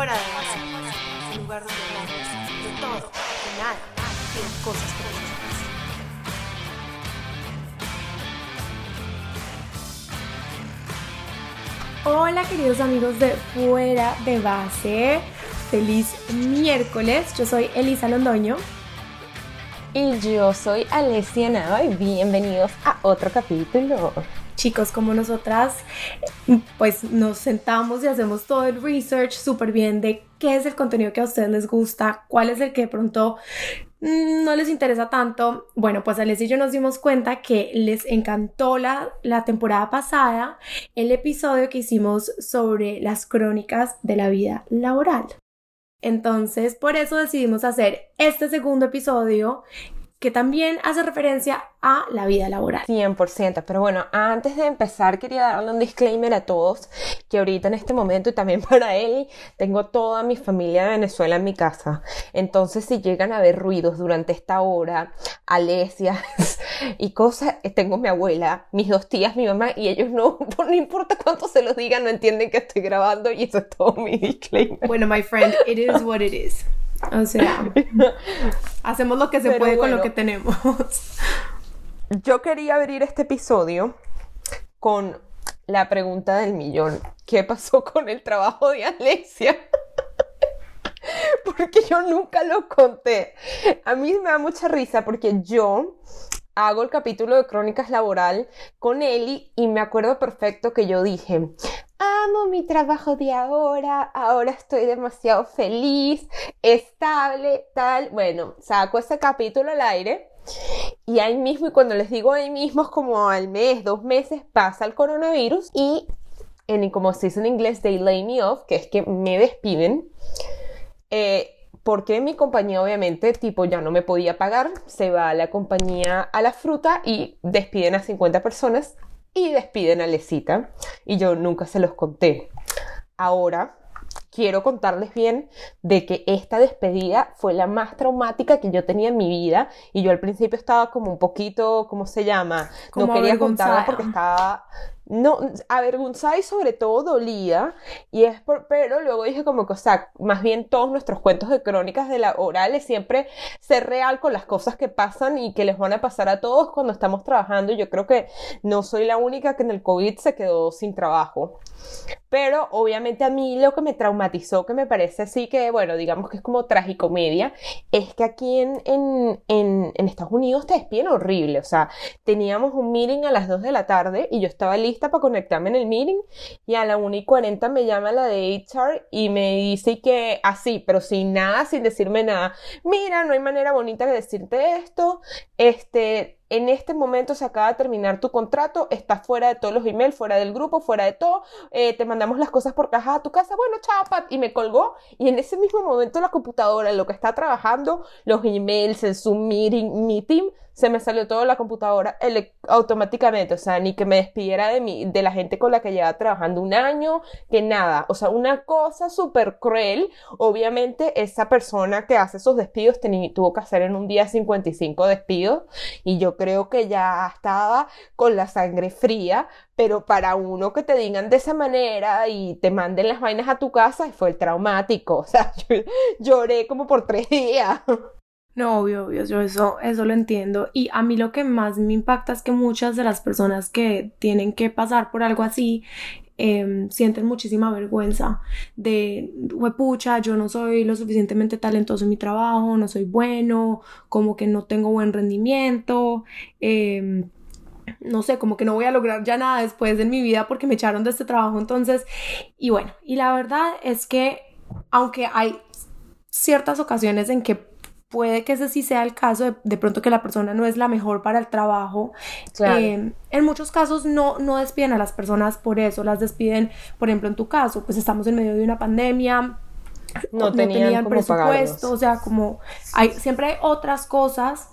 Fuera de base, un lugar donde hablamos de todo, de nada de cosas. Hola queridos amigos de Fuera de Base, feliz miércoles, yo soy Elisa Londoño. Y yo soy Alessia Nava y bienvenidos a otro capítulo chicos como nosotras, pues nos sentamos y hacemos todo el research súper bien de qué es el contenido que a ustedes les gusta, cuál es el que de pronto mm, no les interesa tanto. Bueno, pues Alessia y yo nos dimos cuenta que les encantó la, la temporada pasada el episodio que hicimos sobre las crónicas de la vida laboral. Entonces, por eso decidimos hacer este segundo episodio que también hace referencia a la vida laboral. 100%, pero bueno, antes de empezar quería darle un disclaimer a todos que ahorita en este momento y también para él tengo toda mi familia de Venezuela en mi casa. Entonces si llegan a ver ruidos durante esta hora, alesias y cosas, tengo mi abuela, mis dos tías, mi mamá y ellos no, no importa cuánto se los digan, no entienden que estoy grabando y eso es todo mi disclaimer. Bueno, my friend, it is what it is. O sea, hacemos lo que se puede con lo que tenemos. Yo quería abrir este episodio con la pregunta del millón. ¿Qué pasó con el trabajo de Alexia? porque yo nunca lo conté. A mí me da mucha risa porque yo hago el capítulo de Crónicas Laboral con Eli y me acuerdo perfecto que yo dije, amo mi trabajo de ahora, ahora estoy demasiado feliz, estable, tal. Bueno, saco ese capítulo al aire y ahí mismo, y cuando les digo ahí mismo es como al mes, dos meses, pasa el coronavirus y en, como se dice en inglés, they lay me off, que es que me despiden. Eh, porque mi compañía obviamente tipo ya no me podía pagar, se va la compañía a la fruta y despiden a 50 personas y despiden a Lesita y yo nunca se los conté. Ahora quiero contarles bien de que esta despedida fue la más traumática que yo tenía en mi vida y yo al principio estaba como un poquito, ¿cómo se llama? no quería contarla porque estaba no, avergonzada y sobre todo dolida, y es por, pero luego dije como que, o sea, más bien todos nuestros cuentos de crónicas de la oral es siempre ser real con las cosas que pasan y que les van a pasar a todos cuando estamos trabajando. Yo creo que no soy la única que en el COVID se quedó sin trabajo. Pero obviamente a mí lo que me traumatizó, que me parece así que, bueno, digamos que es como tragicomedia, es que aquí en, en, en, en Estados Unidos te despiden horrible. O sea, teníamos un meeting a las 2 de la tarde y yo estaba lista para conectarme en el meeting y a la 1 y 40 me llama la de HR y me dice que así, pero sin nada, sin decirme nada. Mira, no hay manera bonita de decirte esto. Este, en este momento se acaba de terminar tu contrato, estás fuera de todos los emails, fuera del grupo, fuera de todo, eh, te mandamos las cosas por caja a tu casa, bueno, chao, Pat, y me colgó, y en ese mismo momento la computadora, en lo que está trabajando, los emails, el Zoom meeting, meeting, se me salió todo la computadora automáticamente, o sea, ni que me despidiera de, mi, de la gente con la que llevaba trabajando un año, que nada, o sea, una cosa súper cruel. Obviamente, esa persona que hace esos despidos tuvo que hacer en un día 55 despidos y yo creo que ya estaba con la sangre fría, pero para uno que te digan de esa manera y te manden las vainas a tu casa, fue el traumático, o sea, yo lloré como por tres días. No, obvio, obvio, yo eso, eso lo entiendo. Y a mí lo que más me impacta es que muchas de las personas que tienen que pasar por algo así em, sienten muchísima vergüenza de, pucha, yo no soy lo suficientemente talentoso en mi trabajo, no soy bueno, como que no tengo buen rendimiento. Em, no sé, como que no voy a lograr ya nada después de mi vida porque me echaron de este trabajo. Entonces, y bueno, y la verdad es que aunque hay ciertas ocasiones en que puede que ese sí sea el caso, de, pronto que la persona no es la mejor para el trabajo. Eh, en muchos casos no, no despiden a las personas por eso, las despiden, por ejemplo, en tu caso, pues estamos en medio de una pandemia, no, tenían, presupuesto, o sea, como hay, siempre hay otras cosas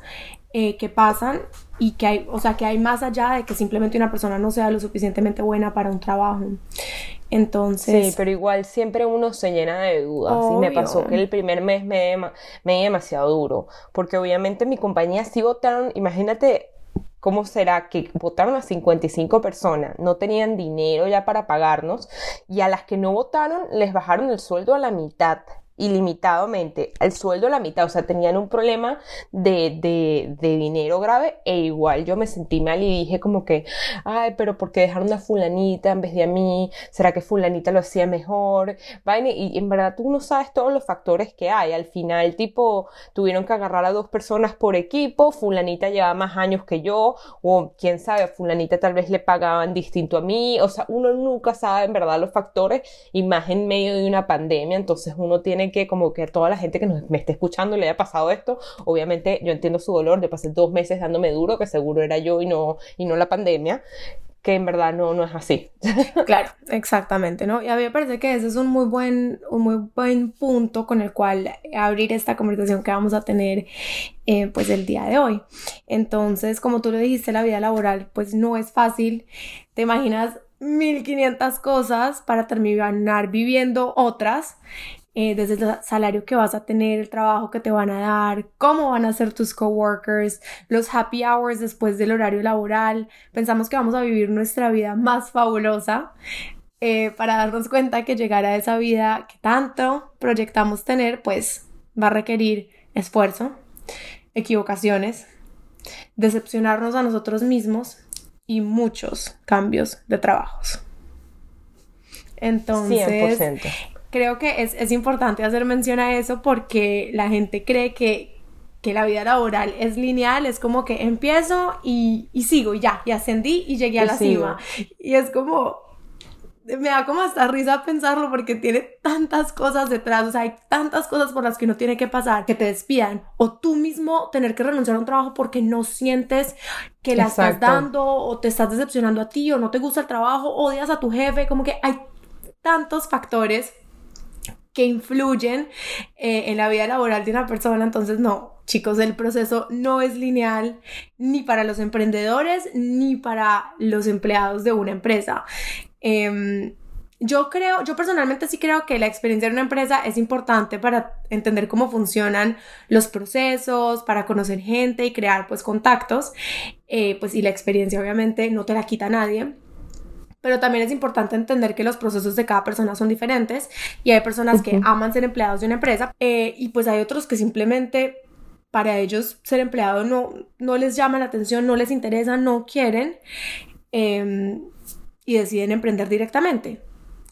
eh, que pasan y que hay, o sea, que hay más allá de que simplemente una persona no sea lo suficientemente buena para un trabajo. Entonces. Sí, pero igual siempre uno se llena de dudas. Y me pasó que el primer mes me, me demasiado duro. Porque obviamente mi compañía sí votaron, imagínate ¿cómo será que votaron a 55 personas, no tenían dinero ya para pagarnos y a las que no votaron les bajaron el sueldo a la mitad? Ilimitadamente el sueldo la mitad, o sea, tenían un problema de, de, dinero grave e igual yo me sentí mal y dije como que, ay, pero ¿por qué dejaron a fulanita en vez de a mí? ¿Será que fulanita lo hacía mejor? y, en verdad tú no sabes todos los factores que hay, al final tipo tuvieron que agarrar a dos personas por equipo, fulanita llevaba más años que yo, o quién sabe, a fulanita tal vez le pagaban distinto a mí, o sea, uno nunca sabe en verdad los factores y más en medio de una pandemia, entonces uno tiene que como que a toda la gente que nos, me esté escuchando le haya pasado esto, obviamente yo entiendo su dolor, de pasé dos meses dándome duro, que seguro era yo y no, y no la pandemia, que en verdad no, no es así. Claro, exactamente, ¿no? Y a mí me parece que ese es un muy buen, un muy buen punto con el cual abrir esta conversación que vamos a tener eh, pues el día de hoy. Entonces, como tú lo dijiste, la vida laboral pues no es fácil. Te imaginas 1500 cosas para terminar viviendo otras eh, desde el salario que vas a tener, el trabajo que te van a dar, cómo van a ser tus coworkers, los happy hours después del horario laboral. Pensamos que vamos a vivir nuestra vida más fabulosa. Eh, para darnos cuenta que llegar a esa vida que tanto proyectamos tener, pues va a requerir esfuerzo, equivocaciones, decepcionarnos a nosotros mismos y muchos cambios de trabajos. Entonces, 100% creo que es, es, importante hacer mención a eso porque la gente cree que, que la vida laboral es lineal, es como que empiezo y, y sigo y ya, y ascendí y llegué a la cima. Y es como, me da como hasta risa pensarlo porque tiene tantas cosas detrás, o sea, hay tantas cosas por las que no tiene que pasar, que te despidan, o tú mismo tener que renunciar a un trabajo porque no sientes que la estás dando, o te estás decepcionando a ti, o no te gusta el trabajo, odias a tu jefe, como que hay tantos factores que influyen eh, en la vida laboral de una persona. Entonces, no, chicos, el proceso no es lineal ni para los emprendedores ni para los empleados de una empresa. Em, yo creo, yo personalmente sí creo que la experiencia de una empresa es importante para entender cómo funcionan los procesos, para conocer gente y crear pues contactos, eh, pues y la experiencia obviamente no te la quita nadie pero también es importante entender que los procesos de cada persona son diferentes y hay personas que aman ser empleados de una empresa eh, y pues hay otros que simplemente para ellos ser empleado no, no les llama la atención, no les interesa, no quieren em, y deciden emprender directamente.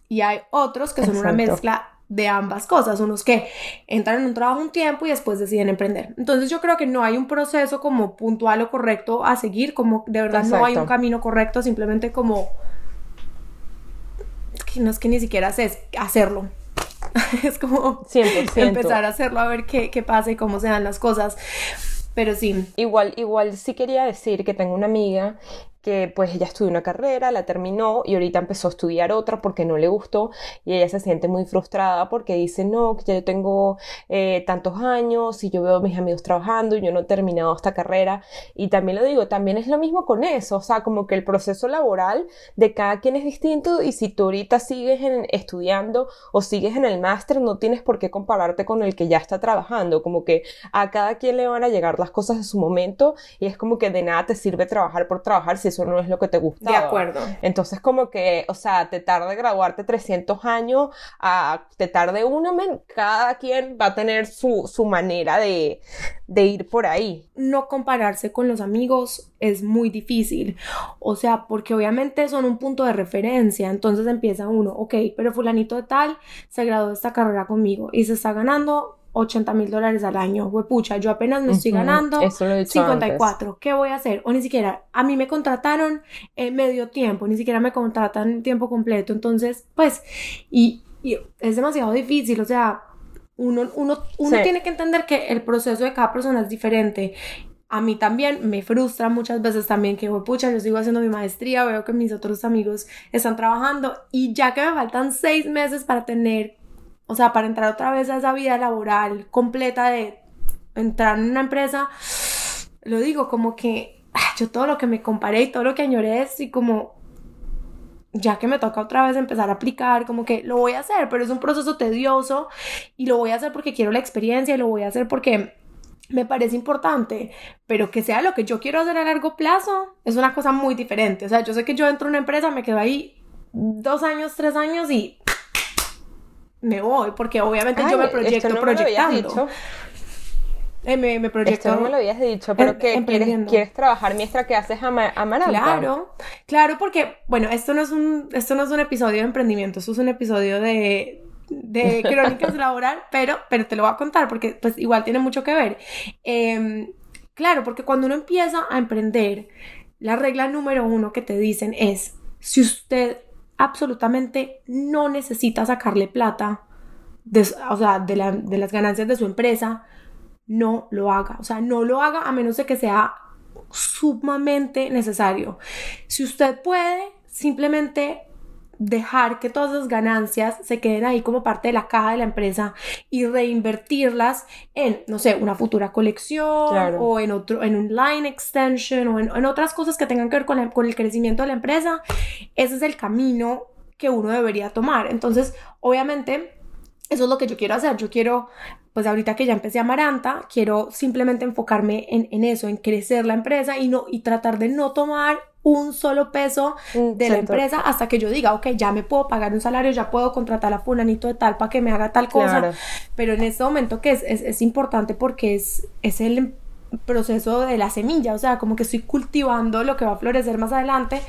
Y hay otros que son una mezcla de ambas cosas, unos que entran en un trabajo un tiempo y después deciden emprender. Entonces yo creo que no hay un proceso como puntual o correcto a seguir, como de verdad no hay un camino correcto, simplemente como no es que ni siquiera sé hacerlo. es como empezar a hacerlo a ver qué, qué pasa y cómo se dan las cosas. Pero sí. Igual, igual sí quería decir que tengo una amiga pues ella estudió una carrera, la terminó y ahorita empezó a estudiar otra porque no le gustó y ella se siente muy frustrada porque dice, no, que ya yo tengo eh, tantos años y yo veo mis amigos trabajando y yo no he terminado esta carrera y también lo digo, también es lo mismo con eso, o sea, como que el proceso laboral de cada quien es distinto y si tú ahorita sigues estudiando o sigues en el máster no tienes por qué compararte con el que ya está trabajando, como que a cada quien le van a llegar las cosas en su momento y es como que de nada te sirve trabajar por trabajar si eso no es lo que te gusta. De acuerdo. Entonces, como que, o sea, te tarde graduarte 300 años, a, te tarde uno, men, cada quien va a tener su, su manera de, de ir por ahí. No compararse con los amigos es muy difícil. O sea, porque obviamente son un punto de referencia. Entonces empieza uno, ok, pero fulanito de tal se graduó de esta carrera conmigo y se está ganando 80 mil dólares al año. Huepucha, yo apenas me estoy ganando 54. ¿Qué voy a hacer? O ni siquiera, a mí me contrataron en medio tiempo, ni siquiera me contratan tiempo completo. Entonces, pues, y, es demasiado difícil. O sea, uno, uno, uno tiene que entender que el proceso de cada persona es diferente. A mí también me frustra muchas veces también que, pucha, yo sigo haciendo mi maestría, veo que mis otros amigos están trabajando y ya que me faltan seis meses para tener o sea, para entrar otra vez a esa vida laboral completa de entrar en una empresa, lo digo como que ah, yo todo lo que me comparé y todo lo que añoré es y como ya que me toca otra vez empezar a aplicar, como que lo voy a hacer, pero es un proceso tedioso y lo voy a hacer porque quiero la experiencia y lo voy a hacer porque me parece importante, pero que sea lo que yo quiero hacer a largo plazo es una cosa muy diferente. O sea, yo sé que yo entro en una empresa, me quedo ahí dos años, tres años y me voy, porque obviamente yo me proyecto proyectando. Eh, me, me proyecto. Esto no me lo habías dicho, pero que quieres, quieres, trabajar mientras que haces Amaranta. Claro, claro, porque, bueno, esto no es un, esto no es un episodio de emprendimiento, esto es un episodio de, de crónicas laboral, pero, pero te lo voy a contar porque pues igual tiene mucho que ver. Em, claro, porque cuando uno empieza a emprender, la regla número uno que te dicen es, si usted absolutamente no necesita sacarle plata, o sea, de, de las ganancias de su empresa, no lo haga. O sea, no lo haga a menos de que sea sumamente necesario. Si usted puede, simplemente dejar que todas las ganancias se queden ahí como parte de la caja de la empresa y reinvertirlas en, no sé, una futura colección o en otro, en un line extension o en, otras cosas que tengan que ver con, con el crecimiento de la empresa, ese es el camino que uno debería tomar. Entonces, obviamente, eso es lo que yo quiero hacer. Yo quiero pues ahorita que ya empecé Amaranta, quiero simplemente enfocarme en, en, eso, en crecer la empresa y, no, y tratar de no tomar un solo peso de la empresa hasta que yo diga, ok, ya me puedo pagar un salario, ya puedo contratar a fulanito de tal para que me haga tal cosa. Pero en este momento que es, es, es importante porque es, es el proceso de la semilla, o sea, como que estoy cultivando lo que va a florecer más adelante,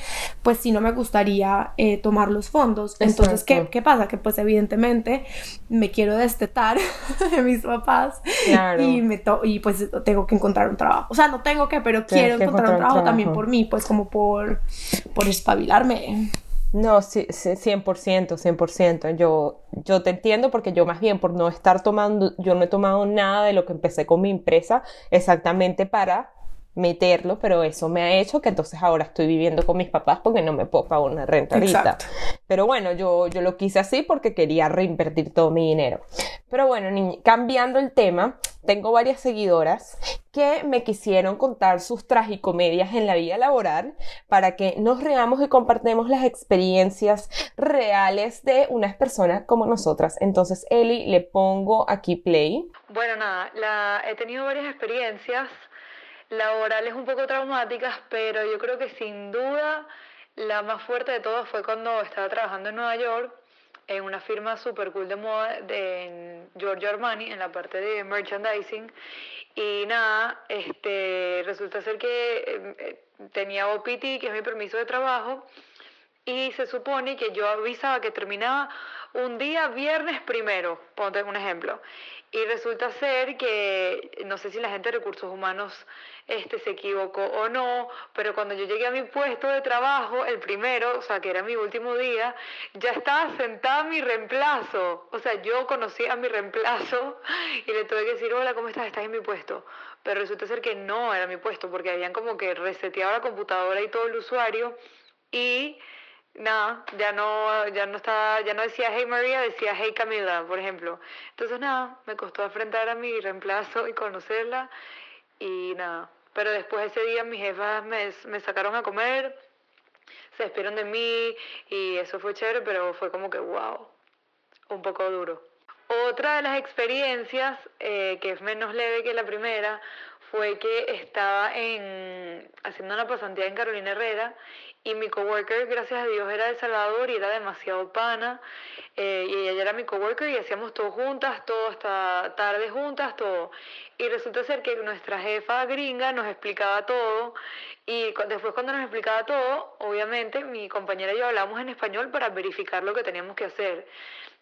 pues si no me gustaría eh, tomar los fondos. Entonces, ¿qué, ¿qué, pasa? Que pues evidentemente me quiero destetar de mis papás y, me y pues tengo que encontrar un trabajo. O sea, no tengo que, pero quiero encontrar un trabajo, también por mí, pues como por, por espabilarme. No, sí, 100%, 100%. Yo, yo te entiendo porque yo más bien por no estar tomando, yo no he tomado nada de lo que empecé con mi empresa exactamente para meterlo, pero eso me ha hecho que entonces ahora estoy viviendo con mis papás porque no me puedo pagar una renta ahorita. Pero bueno, yo, yo lo quise así porque quería reinvertir todo mi dinero. Pero bueno, cambiando el tema, tengo varias seguidoras que me quisieron contar sus tragicomedias en la vida laboral para que nos reamos y compartamos las experiencias reales de unas personas como nosotras. Entonces, Eli, le pongo aquí play. Bueno, nada, la, he tenido varias experiencias laborales un poco traumáticas, pero yo creo que sin duda la más fuerte de todas fue cuando estaba trabajando en Nueva York en una firma super cool de moda de Giorgio Armani en la parte de merchandising y nada, este resulta ser que eh, tenía OPT, que es mi permiso de trabajo, y se supone que yo avisaba que terminaba un día viernes primero, ponte un ejemplo. Y resulta ser que, no sé si la gente de recursos humanos este, se equivocó o no, pero cuando yo llegué a mi puesto de trabajo, el primero, o sea, que era mi último día, ya estaba sentada mi reemplazo. O sea, yo conocí a mi reemplazo y le tuve que decir, hola, ¿cómo estás? ¿Estás en mi puesto? Pero resulta ser que no era mi puesto, porque habían como que reseteado la computadora y todo el usuario y nada, ya no, ya no estaba, ya no decía Hey María, decía Hey Camila, por ejemplo. Entonces nada, me costó enfrentar a mi reemplazo y conocerla y nada. Pero después ese día mis jefas me, me sacaron a comer, se despidieron de mí y eso fue chévere, pero fue como que wow, un poco duro. Otra de las experiencias, eh, que es menos leve que la primera, fue que estaba en, haciendo una pasantía en Carolina Herrera y mi coworker, gracias a Dios, era de Salvador y era demasiado pana. Eh, y ella era mi coworker y hacíamos todo juntas, todo hasta tarde juntas, todo. Y resulta ser que nuestra jefa gringa nos explicaba todo. Y después cuando nos explicaba todo, obviamente mi compañera y yo hablamos en español para verificar lo que teníamos que hacer.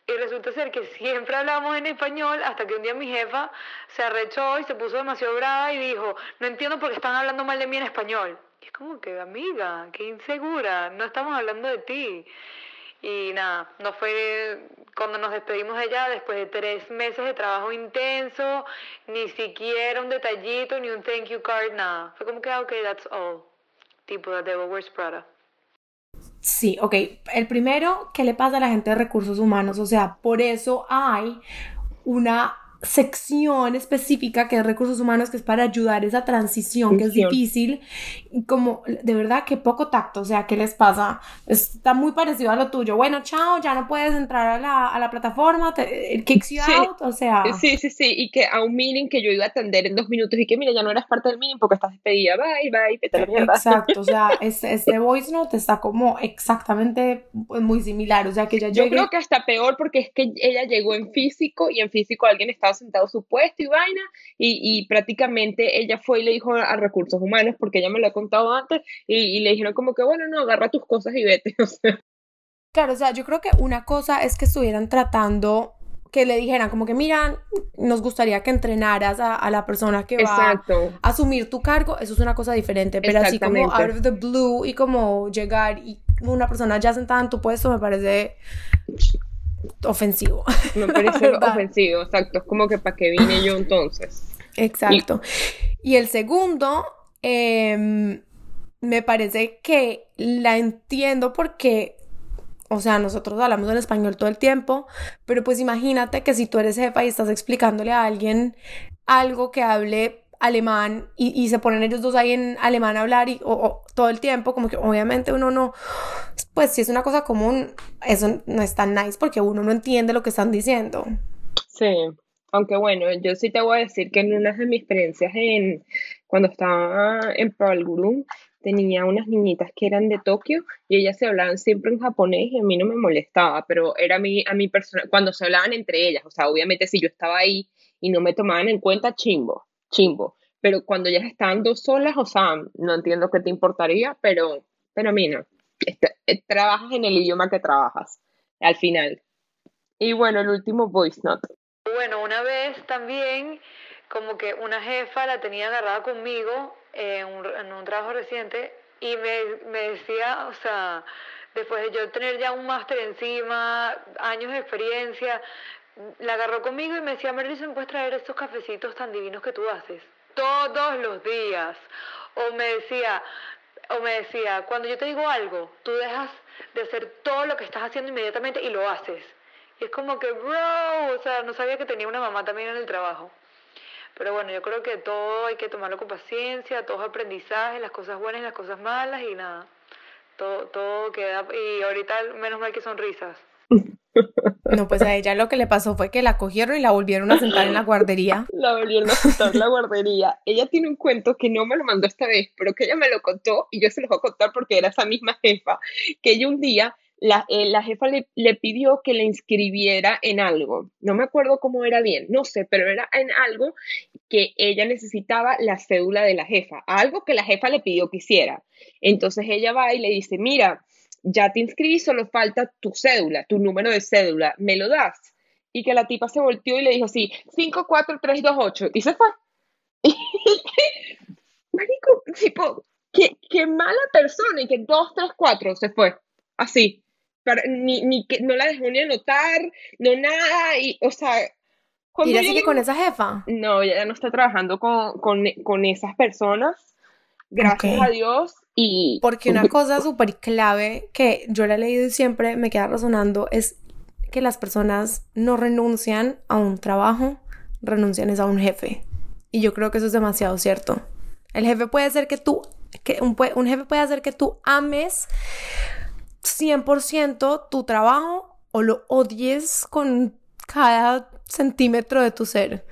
Y resulta ser que siempre hablamos en español hasta que un día mi jefa se arrechó y se puso demasiado brava y dijo, no entiendo por qué están hablando mal de mí en español es como que, amiga, qué insegura, no estamos hablando de ti. Y nada, no fue cuando nos despedimos de ella después de tres meses de trabajo intenso, ni siquiera un detallito, ni un thank you card, nada. Fue como que, ah, ok, that's all. Tipo, The Devil Wears Prada. Sí, ok. El primero, ¿qué le pasa a la gente de recursos humanos? O sea, por eso hay una sección específica que es recursos humanos, que es para ayudar esa transición que es difícil. Como, de verdad, que poco tacto, o sea, ¿qué les pasa? Está muy parecido a lo tuyo. Bueno, chao, ya no puedes entrar a la, a la plataforma, te, kicks you out, o sea. Sí, sí, sí, y que a un meeting que yo iba a atender en dos minutos y que, mira, ya no eras parte del meeting porque estás despedida, bye, bye, vete la mierda. Exacto, o sea, este, este voice note está como exactamente pues, muy similar, o sea, que ya Yo creo que hasta peor porque es que ella llegó en físico y en físico alguien estaba sentado su puesto y vaina, y, prácticamente ella fue y le dijo a, recursos humanos, porque ella me lo ha contado antes, y, le dijeron como que, bueno, no, agarra tus cosas y vete. Claro, o sea, yo creo que una cosa es que estuvieran tratando que le dijeran como que, mira, nos gustaría que entrenaras a, la persona que va a asumir tu cargo, eso es una cosa diferente, pero así como out of the blue y como llegar y una persona ya sentada en tu puesto me parece ofensivo. Me parece ofensivo, exacto. Es como que para qué vine yo entonces. Exacto. Y, el segundo, em, me parece que la entiendo porque, o sea, nosotros hablamos en español todo el tiempo, pero pues imagínate que si tú eres jefa y estás explicándole a alguien algo que hable alemán y, se ponen ellos dos ahí en alemán a hablar y todo el tiempo, como que obviamente uno no, pues si es una cosa común, eso no es tan nice porque uno no entiende lo que están diciendo. Sí, aunque bueno, yo sí te voy a decir que en una de mis experiencias en, cuando estaba en Pearl Guru, tenía unas niñitas que eran de Tokio y ellas se hablaban siempre en japonés y a mí no me molestaba, pero era a mí, a mi persona, cuando se hablaban entre ellas, o sea, obviamente si yo estaba ahí y no me tomaban en cuenta, chimbo chimbo. Pero cuando ya están dos solas, o sea, no entiendo qué te importaría, pero, pero mira, este, eh, trabajas en el idioma que trabajas, al final. Y bueno, el último voice note. Bueno, una vez también, como que una jefa la tenía agarrada conmigo en un, en un trabajo reciente y me, me decía, o sea, después de yo tener ya un máster encima, años de experiencia, la agarró conmigo y me decía, Marilyn, ¿me puedes traer estos cafecitos tan divinos que tú haces? Todos los días. O me decía, o me decía, cuando yo te digo algo, tú dejas de hacer todo lo que estás haciendo inmediatamente y lo haces. Y es como que, bro, o sea, no sabía que tenía una mamá también en el trabajo. Pero bueno, yo creo que todo hay que tomarlo con paciencia, todo es aprendizaje, las cosas buenas y las cosas malas y nada. Todo, todo queda, y ahorita menos mal que sonrisas. No, pues a ella lo que le pasó fue que la cogieron y la volvieron a sentar en la guardería. La volvieron a sentar en la guardería. Ella tiene un cuento que no me lo mandó esta vez, pero que ella me lo contó y yo se lo voy a contar porque era esa misma jefa, que ella un día la, eh, la, jefa le, le, pidió que le inscribiera en algo. No me acuerdo cómo era bien, no sé, pero era en algo que ella necesitaba la cédula de la jefa, algo que la jefa le pidió que hiciera. Entonces ella va y le dice, mira, ya te inscribí, solo falta tu cédula, tu número de cédula, ¿me lo das? Y que la tipa se volteó y le dijo así, 54328, y se fue. Marico, tipo, qué, qué, mala persona, y que 234 se fue, así. ni, ni que no la dejó ni anotar, no nada, y, o sea... ¿Y ya sigue con esa jefa? No, ella no está trabajando con, con, con esas personas, gracias a Dios, y... Porque una cosa súper clave que yo la he leído y siempre me queda resonando es que las personas no renuncian a un trabajo, renuncian es a un jefe. Y yo creo que eso es demasiado cierto. El jefe puede ser que tú, que un, un jefe puede hacer que tú ames 100% tu trabajo o lo odies con cada centímetro de tu ser.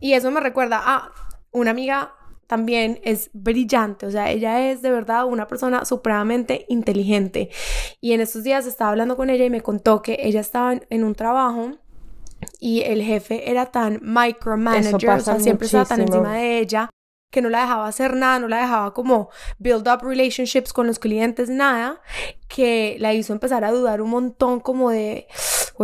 Y eso me recuerda a una amiga también es brillante, o sea, ella es de verdad una persona supremamente inteligente. Y en estos días estaba hablando con ella y me contó que ella estaba en, un trabajo y el jefe era tan micromanager, o sea, siempre estaba tan encima de ella que no la dejaba hacer nada, no la dejaba como build up relationships con los clientes, nada, que la hizo empezar a dudar un montón como de,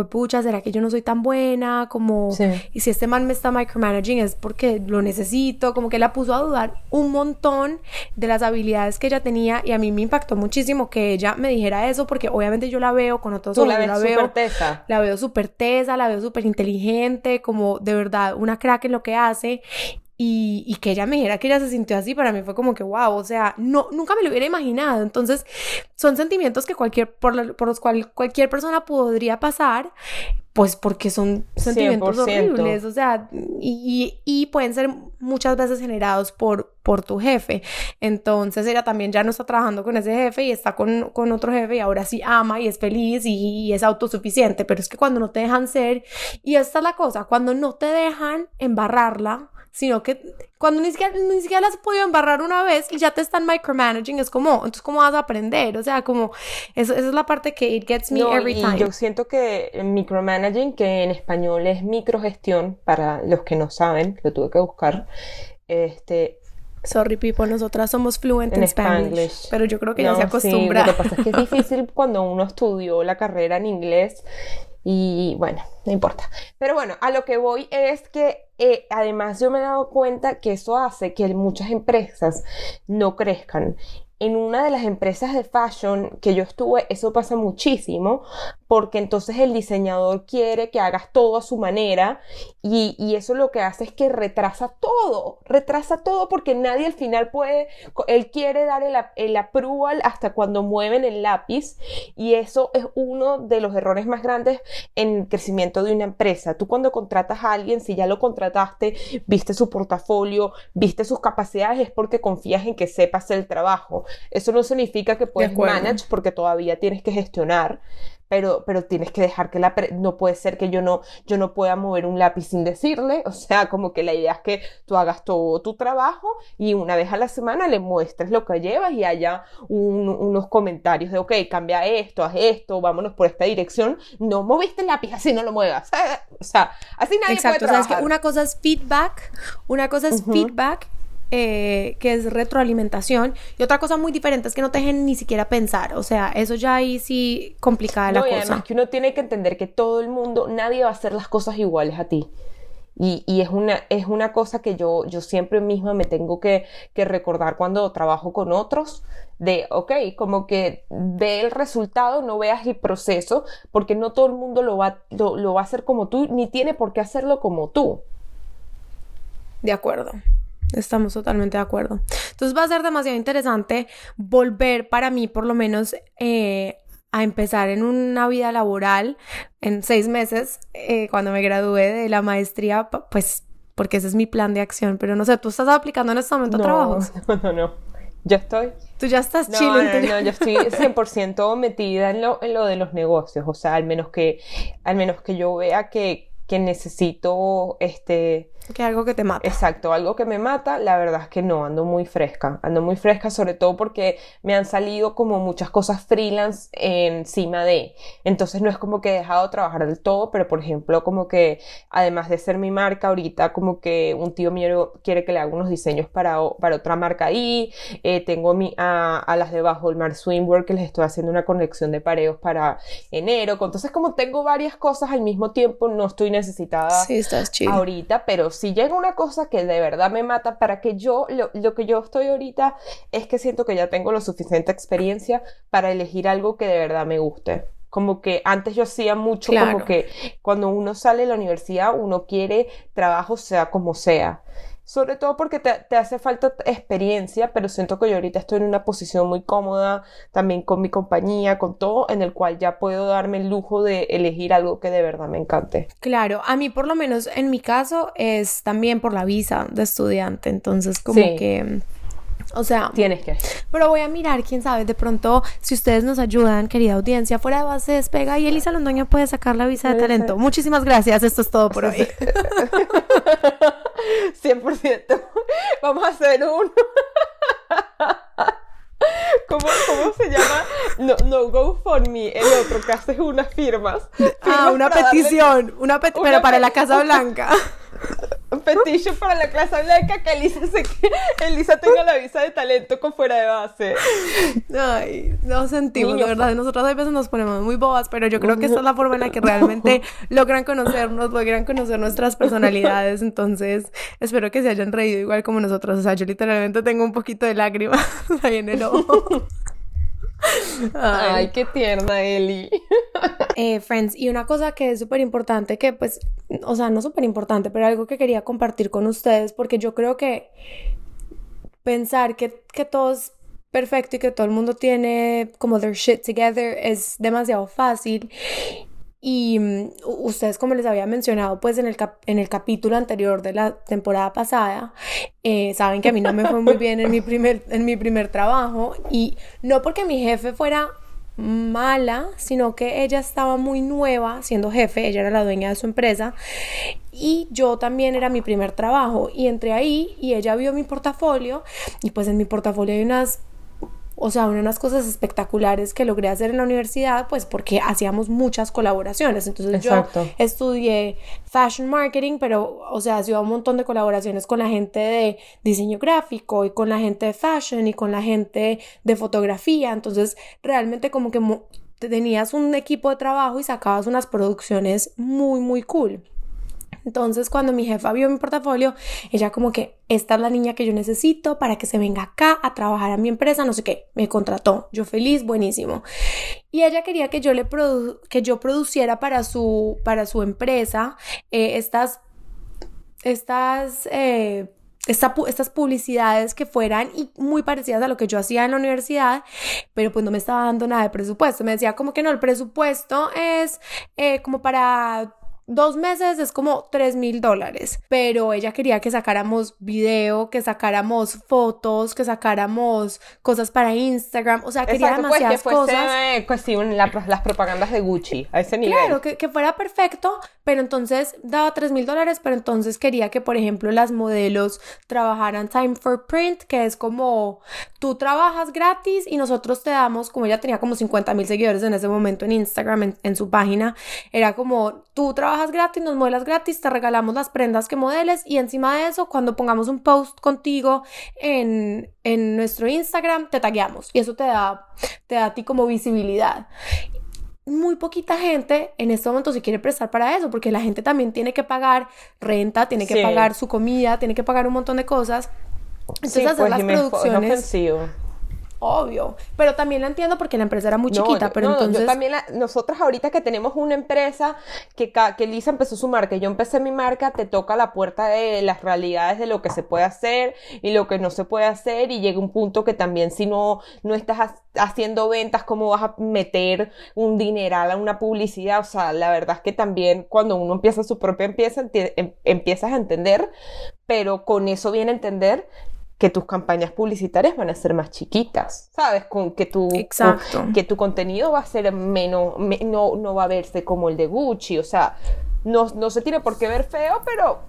pucha, ¿será que yo no soy tan buena? Como, y si este man me está micromanaging es porque lo necesito, como que la puso a dudar un montón de las habilidades que ella tenía y a mí me impactó muchísimo que ella me dijera eso porque obviamente yo la veo con otros ojos, la, la veo tesa. la veo súper tesa, la veo súper inteligente, como de verdad una crack en lo que hace y, y, que ella me dijera que ella se sintió así, para mí fue como que wow, o sea, no, nunca me lo hubiera imaginado. Entonces, son sentimientos que cualquier, por, por los cuales cualquier persona podría pasar, pues porque son sentimientos horribles, o sea, y, y, pueden ser muchas veces generados por, por tu jefe. Entonces ella también ya no está trabajando con ese jefe y está con, con otro jefe y ahora sí ama y es feliz y, y, es autosuficiente, pero es que cuando no te dejan ser, y esta es la cosa, cuando no te dejan embarrarla, sino que cuando ni siquiera, ni siquiera las has podido embarrar una vez y ya te están micromanaging, es como, entonces, ¿cómo vas a aprender? O sea, como, eso, esa es la parte que it gets me every time. Yo siento que micromanaging, que en español es microgestión, para los que no saben, lo tuve que buscar, este, Sorry, people, nosotras somos fluent en Spanish, pero yo creo que ya se acostumbra. lo que pasa es que es difícil cuando uno estudió la carrera en inglés y bueno, no importa. Pero bueno, a lo que voy es que eh, además yo me he dado cuenta que eso hace que muchas empresas no crezcan en una de las empresas de fashion que yo estuve, eso pasa muchísimo, porque entonces el diseñador quiere que hagas todo a su manera y, eso lo que hace es que retrasa todo, retrasa todo porque nadie al final puede, él quiere dar el, el approval hasta cuando mueven el lápiz y eso es uno de los errores más grandes en el crecimiento de una empresa. Tú cuando contratas a alguien, si ya lo contrataste, viste su portafolio, viste sus capacidades, es porque confías en que sepas el trabajo. Eso no significa que puedes manage porque todavía tienes que gestionar, pero, pero tienes que dejar que la... No puede ser que yo no, yo no pueda mover un lápiz sin decirle, o sea, como que la idea es que tú hagas todo tu trabajo y una vez a la semana le muestres lo que llevas y haya unos comentarios de, ok, cambia esto, haz esto, vámonos por esta dirección, no moviste el lápiz, así no lo muevas, o sea, así nadie Exacto, puede trabajar. O sea, es que una cosa es feedback, una cosa es feedback eh, que es retroalimentación y otra cosa muy diferente es que no te dejen ni siquiera pensar, o sea, eso ya ahí sí complicada la y cosa. Además que uno tiene que entender que todo el mundo, nadie va a hacer las cosas iguales a ti. Y, y, es, una, es una cosa que yo, yo siempre misma me tengo que, que, recordar cuando trabajo con otros, de, ok, como que ve el resultado, no veas el proceso, porque no todo el mundo lo va, lo, lo va a hacer como tú, ni tiene por qué hacerlo como tú. De acuerdo. Estamos totalmente de acuerdo. Entonces va a ser demasiado interesante volver para mí, por lo menos, eh, a empezar en una vida laboral en seis meses, eh, cuando me gradúe de la maestría, pues porque ese es mi plan de acción. Pero no sé, ¿tú estás aplicando en este momento no, trabajos? No, no, no. Yo estoy. Tú ya estás no, chile. No, no, yo estoy 100% metida en lo, en lo de los negocios. O sea, al menos que, al menos que yo vea que, que necesito este que algo que te mata. Exacto, algo que me mata, la verdad es que no, ando muy fresca, ando muy fresca sobre todo porque me han salido como muchas cosas freelance encima de, entonces no es como que he dejado de trabajar del todo, pero por ejemplo como que además de ser mi marca ahorita como que un tío mío quiere que le haga unos diseños para, para otra marca ahí, eh, tengo mi, a, a, las de Bajo el Mar Swimwear que les estoy haciendo una conexión de pareos para enero, entonces como tengo varias cosas al mismo tiempo, no estoy necesitada sí, estás ahorita, pero si llega una cosa que de verdad me mata para que yo, lo, lo, que yo estoy ahorita es que siento que ya tengo lo suficiente experiencia para elegir algo que de verdad me guste. Como que antes yo hacía mucho claro. como que cuando uno sale de la universidad uno quiere trabajo sea como sea sobre todo porque te, te, hace falta experiencia, pero siento que yo ahorita estoy en una posición muy cómoda, también con mi compañía, con todo, en el cual ya puedo darme el lujo de elegir algo que de verdad me encante. Claro, a mí por lo menos en mi caso es también por la visa de estudiante, entonces como sí. que... O sea, tienes que. Pero voy a mirar, quién sabe, de pronto, si ustedes nos ayudan, querida audiencia, fuera de base despega y Elisa Londoño puede sacar la visa de talento. Muchísimas gracias, esto es todo por hoy. 100%. Vamos a hacer un. ¿Cómo, ¿Cómo, se llama? No, no go for me, el otro que haces unas firmas. firmas ah, una petición, darle... una, pet una pero para la Casa Blanca. Petition para la Casa Blanca que Elisa, se, que Elisa tenga la visa de talento con fuera de base. Ay, no sentimos, Niño, de verdad. Nosotros a veces nos ponemos muy bobas, pero yo creo que esta es la forma en la que realmente logran conocernos, logran conocer nuestras personalidades. Entonces, espero que se hayan reído igual como nosotros. O sea, yo literalmente tengo un poquito de lágrimas ahí en el ojo. Ay, Ay, qué tierna, Eli. Eh, friends, y una cosa que es súper importante, que pues o sea, no súper importante, pero algo que quería compartir con ustedes, porque yo creo que pensar que, que todo es perfecto y que todo el mundo tiene como their shit together es demasiado fácil. Y mm, ustedes, como les había mencionado, pues en el, en el capítulo anterior de la temporada pasada, eh, saben que a mí no me fue muy bien en mi, primer, en mi primer trabajo. Y no porque mi jefe fuera mala, sino que ella estaba muy nueva siendo jefe, ella era la dueña de su empresa y yo también era mi primer trabajo. Y entré ahí y ella vio mi portafolio y pues en mi portafolio hay unas o sea, unas cosas espectaculares que logré hacer en la universidad, pues porque hacíamos muchas colaboraciones. Entonces yo estudié fashion marketing, pero, o sea, hacía un montón de colaboraciones con la gente de diseño gráfico y con la gente de fashion y con la gente de fotografía. Entonces, realmente como que tenías un equipo de trabajo y sacabas unas producciones muy, muy cool. Entonces, cuando mi jefa vio mi portafolio, ella como que, esta es la niña que yo necesito para que se venga acá a trabajar a mi empresa, no sé qué, me contrató, yo feliz, buenísimo. Y ella quería que yo le que yo produciera para su, para su empresa eh, estas, estas, eh, estas publicidades que fueran y muy parecidas a lo que yo hacía en la universidad, pero pues no me estaba dando nada de presupuesto. Me decía como que no, el presupuesto es eh, como para dos meses es como tres mil dólares, pero ella quería que sacáramos video, que sacáramos fotos, que sacáramos cosas para Instagram, o sea, quería Exacto, demasiadas pues, que fuese, cosas. pues sí, las propagandas de Gucci, a ese nivel. Claro, que, que fuera perfecto, pero entonces daba tres mil dólares, pero entonces quería que, por ejemplo, las modelos trabajaran time for print, que es como tú trabajas gratis y nosotros te damos, como ella tenía como 50 mil seguidores en ese momento en Instagram, en, en su página, era como tú trabajas gratis, nos modelas gratis, te regalamos las prendas que modeles y encima de eso, cuando pongamos un post contigo en, en nuestro Instagram, te tagueamos y eso te da, te da a ti como visibilidad. Muy poquita gente en este momento se quiere prestar para eso, porque la gente también tiene que pagar renta, tiene que pagar su comida, tiene que pagar un montón de cosas. Entonces hacer pues, las producciones obvio. Pero también lo entiendo porque la empresa era muy chiquita, pero entonces... Yo también, nosotras ahorita que tenemos una empresa, que, que Lisa empezó su marca, yo empecé mi marca, te toca la puerta de las realidades de lo que se puede hacer y lo que no se puede hacer y llega un punto que también si no, no estás haciendo ventas, ¿cómo vas a meter un dineral a una publicidad? O sea, la verdad es que también cuando uno empieza su propia empresa, em, empiezas a entender, pero con eso viene a entender que tus campañas publicitarias van a ser más chiquitas, ¿sabes? Con que tu, que tu contenido va a ser menos, no, no va a verse como el de Gucci, o sea, no, no se tiene por qué ver feo, pero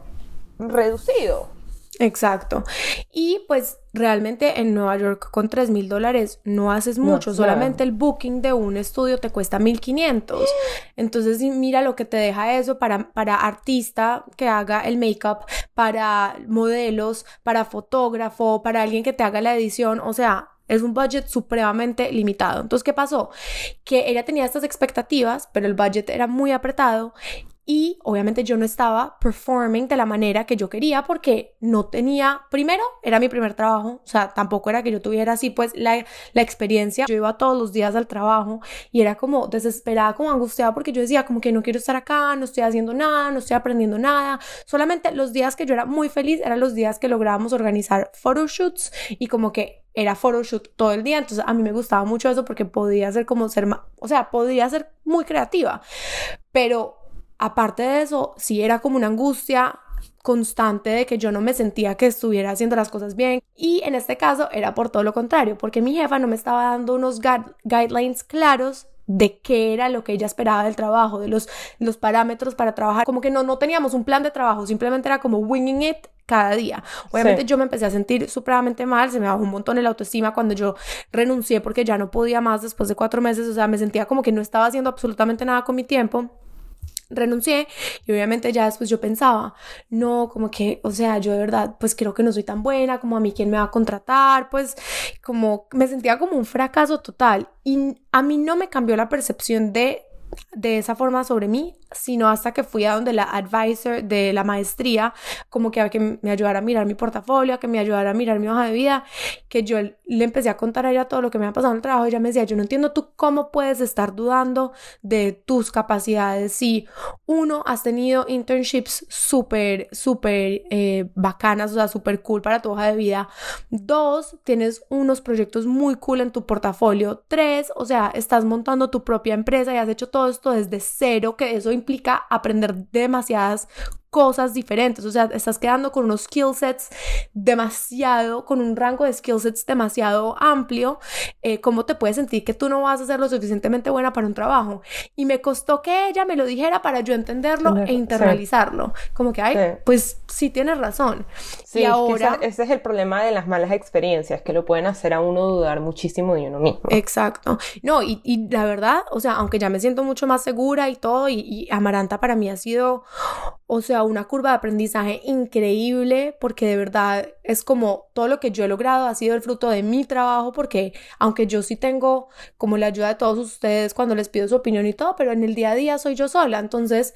reducido. Exacto. Y pues realmente en Nueva York con 3 mil dólares no haces mucho, solamente el booking de un estudio te cuesta 1500. Entonces mira lo que te deja eso para, para artista que haga el make-up, para modelos, para fotógrafo, para alguien que te haga la edición, o sea, es un budget supremamente limitado. Entonces, ¿qué pasó? Que ella tenía estas expectativas, pero el budget era muy apretado y obviamente yo no estaba performing de la manera que yo quería porque no tenía, primero, era mi primer trabajo, o sea, tampoco era que yo tuviera así pues la, la experiencia, yo iba todos los días al trabajo y era como desesperada, como angustiada porque yo decía como que no quiero estar acá, no estoy haciendo nada, no estoy aprendiendo nada, solamente los días que yo era muy feliz eran los días que lográbamos organizar photoshoots y como que era photoshoot todo el día, entonces a mí me gustaba mucho eso porque podía ser como ser, o sea, podía ser muy creativa, pero aparte de eso, sí era como una angustia constante de que yo no me sentía que estuviera haciendo las cosas bien. Y en este caso era por todo lo contrario, porque mi jefa no me estaba dando unos guidelines claros de qué era lo que ella esperaba del trabajo, de los, los parámetros para trabajar, como que no, no teníamos un plan de trabajo, simplemente era como winging it cada día. Obviamente yo me empecé a sentir supremamente mal, se me bajó un montón el autoestima cuando yo renuncié porque ya no podía más después de cuatro meses, o sea, me sentía como que no estaba haciendo absolutamente nada con mi tiempo renuncié y obviamente ya después yo pensaba, no, como que, o sea, yo de verdad, pues creo que no soy tan buena, como a mí quién me va a contratar, pues como me sentía como un fracaso total. Y a mí no me cambió la percepción de de esa forma sobre mí sino hasta que fui a donde la advisor de la maestría, como que que me ayudara a mirar mi portafolio, que me ayudara a mirar mi hoja de vida, que yo le empecé a contar a ella todo lo que me ha pasado en el trabajo. Ella me decía, yo no entiendo tú cómo puedes estar dudando de tus capacidades si uno, has tenido internships súper, súper eh, bacanas, o sea, súper cool para tu hoja de vida. Dos, tienes unos proyectos muy cool en tu portafolio. Tres, o sea, estás montando tu propia empresa y has hecho todo esto desde cero, que eso implica aprender demasiadas cosas diferentes, o sea, estás quedando con unos skill sets demasiado, con un rango de skill sets demasiado amplio, eh, ¿cómo te puedes sentir que tú no vas a ser lo suficientemente buena para un trabajo? Y me costó que ella me lo dijera para yo entenderlo e internalizarlo, como que, ay, pues sí tienes razón. Sí, y ahora... ese, es el problema de las malas experiencias, que lo pueden hacer a uno dudar muchísimo de uno mismo. Exacto. No, y, y la verdad, o sea, aunque ya me siento mucho más segura y todo, y, y Amaranta para mí ha sido, o sea, una curva de aprendizaje increíble porque de verdad es como todo lo que yo he logrado ha sido el fruto de mi trabajo porque aunque yo sí tengo como la ayuda de todos ustedes cuando les pido su opinión y todo, pero en el día a día soy yo sola. Entonces,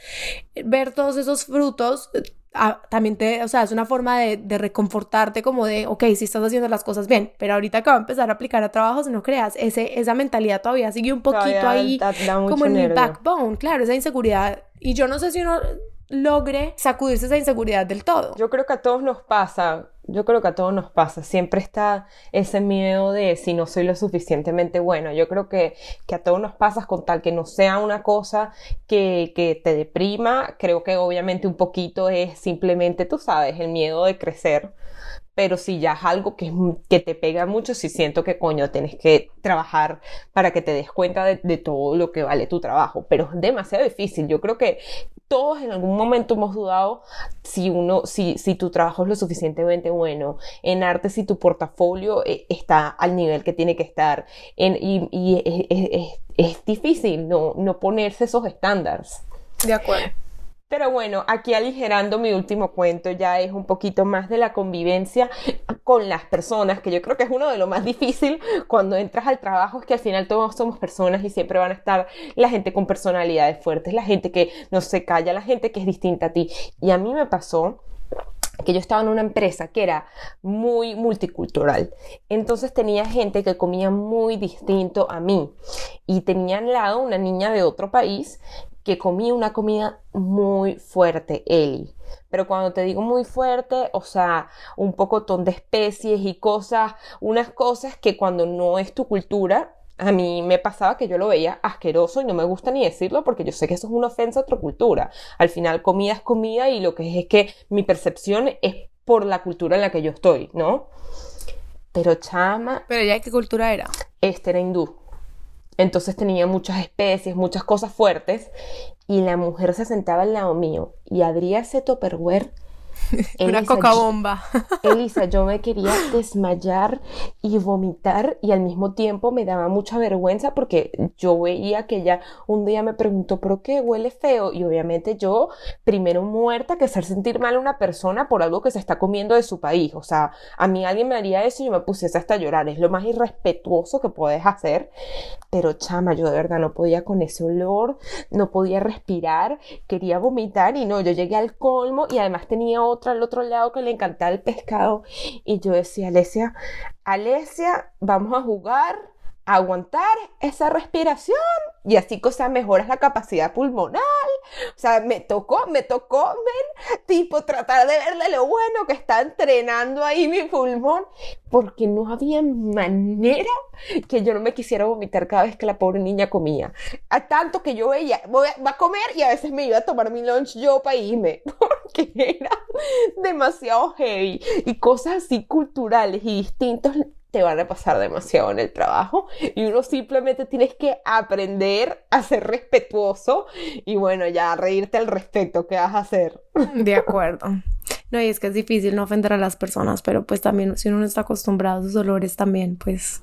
ver todos esos frutos ah, también te, o sea, es una forma de, de, reconfortarte como de, ok, si estás haciendo las cosas bien, pero ahorita que va a empezar a aplicar a trabajos, no creas, ese, esa mentalidad todavía sigue un poquito ahí como en el backbone, claro, esa inseguridad. Y yo no sé si uno logre sacudirse esa inseguridad del todo. Yo creo que a todos nos pasa, yo creo que a todos nos pasa, siempre está ese miedo de si no soy lo suficientemente bueno. Yo creo que, que a todos nos pasa con tal que no sea una cosa que, que te deprima, creo que obviamente un poquito es simplemente, tú sabes, el miedo de crecer pero si ya es algo que, que te pega mucho, si siento que coño, tienes que trabajar para que te des cuenta de, todo lo que vale tu trabajo, pero es demasiado difícil. Yo creo que todos en algún momento hemos dudado si uno, si, si tu trabajo es lo suficientemente bueno, en arte si tu portafolio eh, está al nivel que tiene que estar, en, y, y es, es, es, difícil no, no ponerse esos estándares. De acuerdo. Pero bueno, aquí aligerando mi último cuento ya es un poquito más de la convivencia con las personas, que yo creo que es uno de lo más difícil cuando entras al trabajo, es que al final todos somos personas y siempre van a estar la gente con personalidades fuertes, la gente que no se calla, la gente que es distinta a ti. Y a mí me pasó que yo estaba en una empresa que era muy multicultural. Entonces tenía gente que comía muy distinto a mí. Y tenía al lado una niña de otro país que comí una comida muy fuerte, Eli. Pero cuando te digo muy fuerte, o sea, un pocotón de especies y cosas, unas cosas que cuando no es tu cultura, a mí me pasaba que yo lo veía asqueroso y no me gusta ni decirlo porque yo sé que eso es una ofensa a otra cultura. Al final, comida es comida y lo que es es que mi percepción es por la cultura en la que yo estoy, ¿no? Pero chama. ¿Pero ya qué cultura era? Este era hindú. Entonces tenía muchas especies, muchas cosas fuertes. Y la mujer se sentaba al lado mío y abría ese topperware Una coca bomba. Elisa, yo me quería desmayar y vomitar y al mismo tiempo me daba mucha vergüenza porque yo veía que ella un día me preguntó, ¿pero qué? Huele feo. Y obviamente yo, primero muerta que hacer sentir mal a una persona por algo que se está comiendo de su país. O sea, a mí alguien me haría eso y yo me pusiese hasta llorar. Es lo más irrespetuoso que puedes hacer. Pero chama, yo de verdad no podía con ese olor, no podía respirar, quería vomitar y no, yo llegué al colmo y además tenía otra al otro lado que le encantaba el pescado. Y yo decía, Alesia, Alesia, vamos a jugar, aguantar esa respiración y así, cosa mejoras la capacidad pulmonar. O sea, me tocó, me tocó ver, tipo, tratar de verle lo bueno que está entrenando ahí mi pulmón, porque no había manera que yo no me quisiera vomitar cada vez que la pobre niña comía. A tanto que yo veía, voy a, va a comer y a veces me iba a tomar mi lunch yo para irme, porque era demasiado heavy y cosas así culturales y distintos te van a pasar demasiado en el trabajo y uno simplemente tienes que aprender a ser respetuoso y bueno, ya reírte al respecto, ¿qué vas a hacer? De acuerdo. No, y es que es difícil no ofender a las personas, pero pues también si uno no está acostumbrado a sus olores también, pues...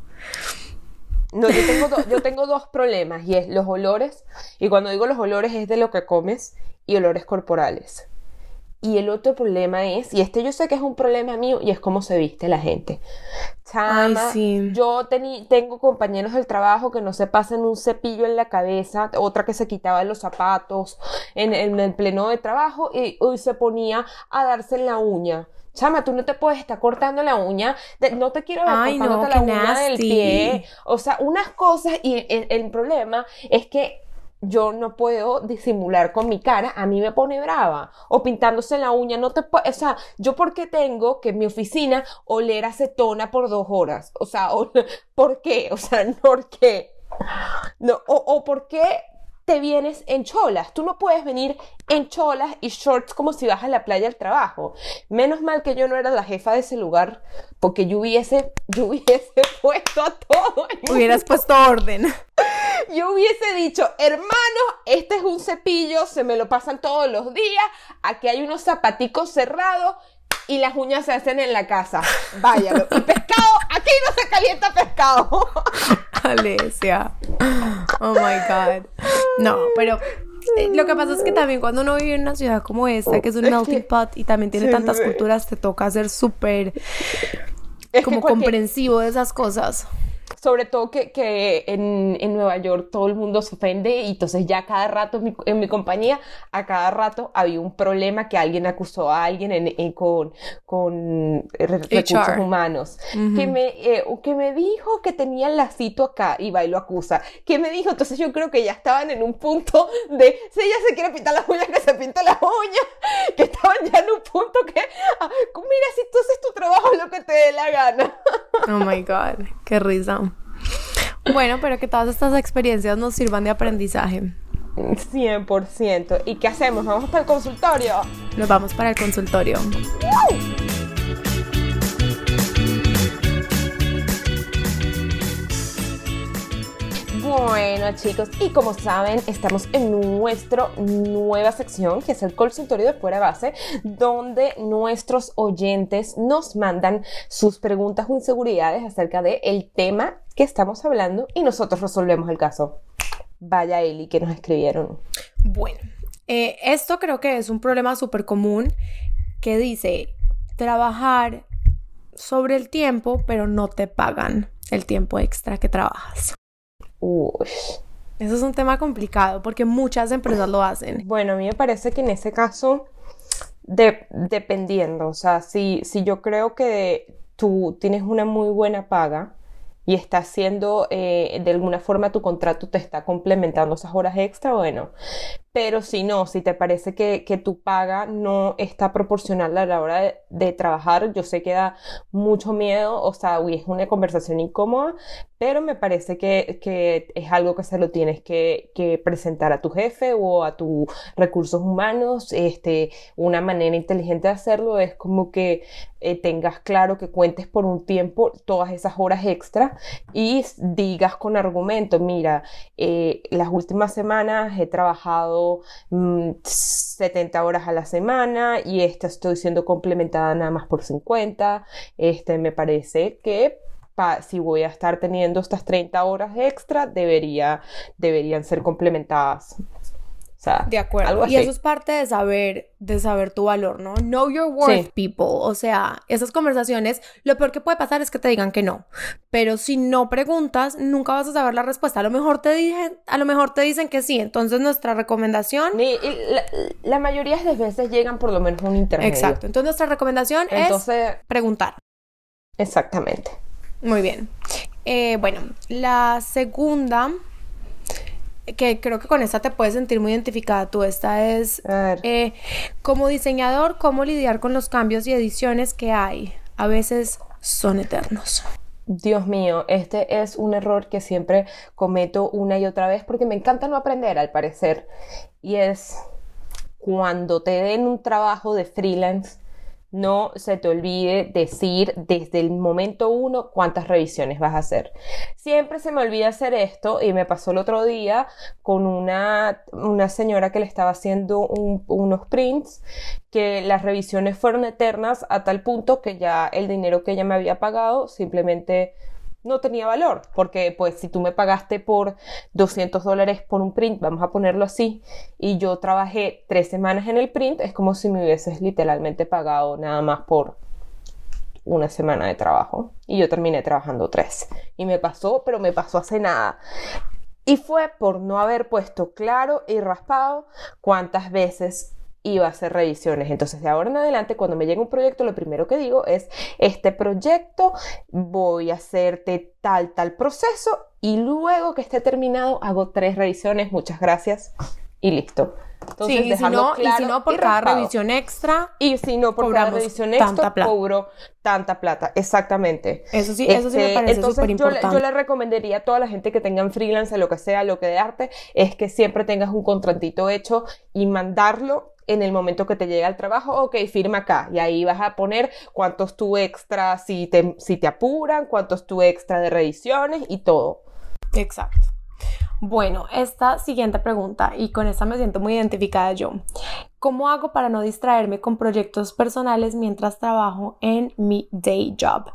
No, yo tengo, yo tengo dos problemas y es los olores, y cuando digo los olores es de lo que comes y olores corporales. Y el otro problema es, y este yo sé que es un problema mío, y es cómo se viste la gente. Chama, sí. yo tengo compañeros del trabajo que no se pasan un cepillo en la cabeza, otra que se quitaba los zapatos en, en el pleno de trabajo y, y se ponía a darse en la uña. Chama, tú no te puedes estar cortando la uña, de- no te quiero ver Ay, cortándote la uña del pie. O sea, unas cosas y el, el problema es que yo no puedo disimular con mi cara, a mí me pone brava. O pintándose la uña, no te o sea, yo porque tengo que en mi oficina oler acetona por dos horas. O sea, ¿por qué? O sea, ¿por qué? No, o, o por qué te vienes en cholas. Tú no puedes venir en cholas y shorts como si vas a la playa al trabajo. Menos mal que yo no era la jefa de ese lugar, porque yo hubiese, yo hubiese puesto a todo. Hubieras puesto orden. Yo hubiese dicho, hermano, este es un cepillo, se me lo pasan todos los días, aquí hay unos zapaticos cerrados y las uñas se hacen en la casa. Váyalo. Y pescado, aquí no se calienta pescado. Alesia. Oh my God. No, pero eh, lo que pasa es que también cuando uno vive en una ciudad como esta, que es un melting pot y también tiene Sí, tantas sí, culturas, te toca ser súper como comprensivo de esas cosas. Sobre todo que, que en, en Nueva York todo el mundo se ofende y entonces ya cada rato en mi, en mi compañía, a cada rato había un problema que alguien acusó a alguien en- en- con, con re- recursos HR. humanos. que, me, eh, que me dijo que tenía el lacito acá y va y lo acusa. Que me dijo, entonces yo creo que ya estaban en un punto de, si ella se quiere pintar las uñas, que se pinte las uñas. Que estaban ya en un punto que, ah, mira, si tú haces tu trabajo, lo que te dé la gana. Oh my God, qué risa. Bueno, pero que todas estas experiencias nos sirvan de aprendizaje. 100%. ¿Y qué hacemos? ¿Vamos para el consultorio? Nos vamos para el consultorio. Bueno, chicos, y como saben, estamos en nuestra nueva sección, que es el consultorio de fuera base, donde nuestros oyentes nos mandan sus preguntas o inseguridades acerca del el tema que estamos hablando y nosotros resolvemos el caso. Vaya Eli, que nos escribieron. Bueno, eh, esto creo que es un problema súper común que dice trabajar sobre el tiempo, pero no te pagan el tiempo extra que trabajas. Uy. Eso es un tema complicado porque muchas empresas lo hacen. Bueno, a mí me parece que en ese caso, de- dependiendo, o sea, si, si yo creo que tú tienes una muy buena paga y está haciendo, eh, de alguna forma tu contrato te está complementando esas horas extra, bueno, pero si no, si te parece que, que tu paga no está proporcional a la hora de, de trabajar, yo sé que da mucho miedo, o sea, uy, es una conversación incómoda, pero me parece que, que es algo que se lo tienes que, que presentar a tu jefe o a tus recursos humanos. Este, una manera inteligente de hacerlo es como que eh, tengas claro que cuentes por un tiempo todas esas horas extra y digas con argumento, mira, eh, las últimas semanas he trabajado mm, 70 horas a la semana y esta estoy siendo complementada nada más por 50. Este, me parece que si voy a estar teniendo estas 30 horas extra, debería, deberían ser complementadas. O sea, De acuerdo. algo Y eso es parte de saber, de saber tu valor, ¿no? Know your worth, Sí. people. O sea, esas conversaciones, lo peor que puede pasar es que te digan que no. Pero si no preguntas, nunca vas a saber la respuesta. A lo mejor te dicen, a lo mejor te dicen que sí. Entonces nuestra recomendación, Y- y la, la mayoría de las veces llegan por lo menos a un intermedio. exacto. Entonces nuestra recomendación Entonces, es preguntar. exactamente. Muy bien. Eh, bueno, la segunda, que creo que con esta te puedes sentir muy identificada tú, esta es eh, como diseñador, cómo lidiar con los cambios y ediciones que hay. A veces son eternos. Dios mío, este es un error que siempre cometo una y otra vez porque me encanta no aprender, al parecer. Y es cuando te den un trabajo de freelance, no se te olvide decir desde el momento uno cuántas revisiones vas a hacer. Siempre se me olvida hacer esto y me pasó el otro día con una, una señora que le estaba haciendo un- unos prints que las revisiones fueron eternas a tal punto que ya el dinero que ella me había pagado simplemente no tenía valor, porque pues si tú me pagaste por 200 dólares por un print, vamos a ponerlo así, y yo trabajé tres semanas en el print, es como si me hubieses literalmente pagado nada más por una semana de trabajo y yo terminé trabajando tres. Y me pasó, pero me pasó hace nada. Y fue por no haber puesto claro y raspado cuántas veces iba a hacer revisiones. Entonces, de ahora en adelante, cuando me llega un proyecto, lo primero que digo es, este proyecto voy a hacerte tal, tal proceso y luego que esté terminado hago tres revisiones, muchas gracias y listo. Entonces, sí, y, si no, y si no, por cada revisión extra. Y si no, por cada revisión extra, cobro tanta plata. Exactamente. Eso sí, eso sí me este, parece importante. Yo, yo, le recomendaría a toda la gente que tengan freelance, lo que sea, lo que de arte, es que siempre tengas un contratito hecho y mandarlo en el momento que te llega el trabajo, ok, firma acá. Y ahí vas a poner cuántos tu extra si te, si te apuran, cuántos tu extra de revisiones y todo. Exacto. Bueno, esta siguiente pregunta, y con esta me siento muy identificada yo. ¿Cómo hago para no distraerme con proyectos personales mientras trabajo en mi day job?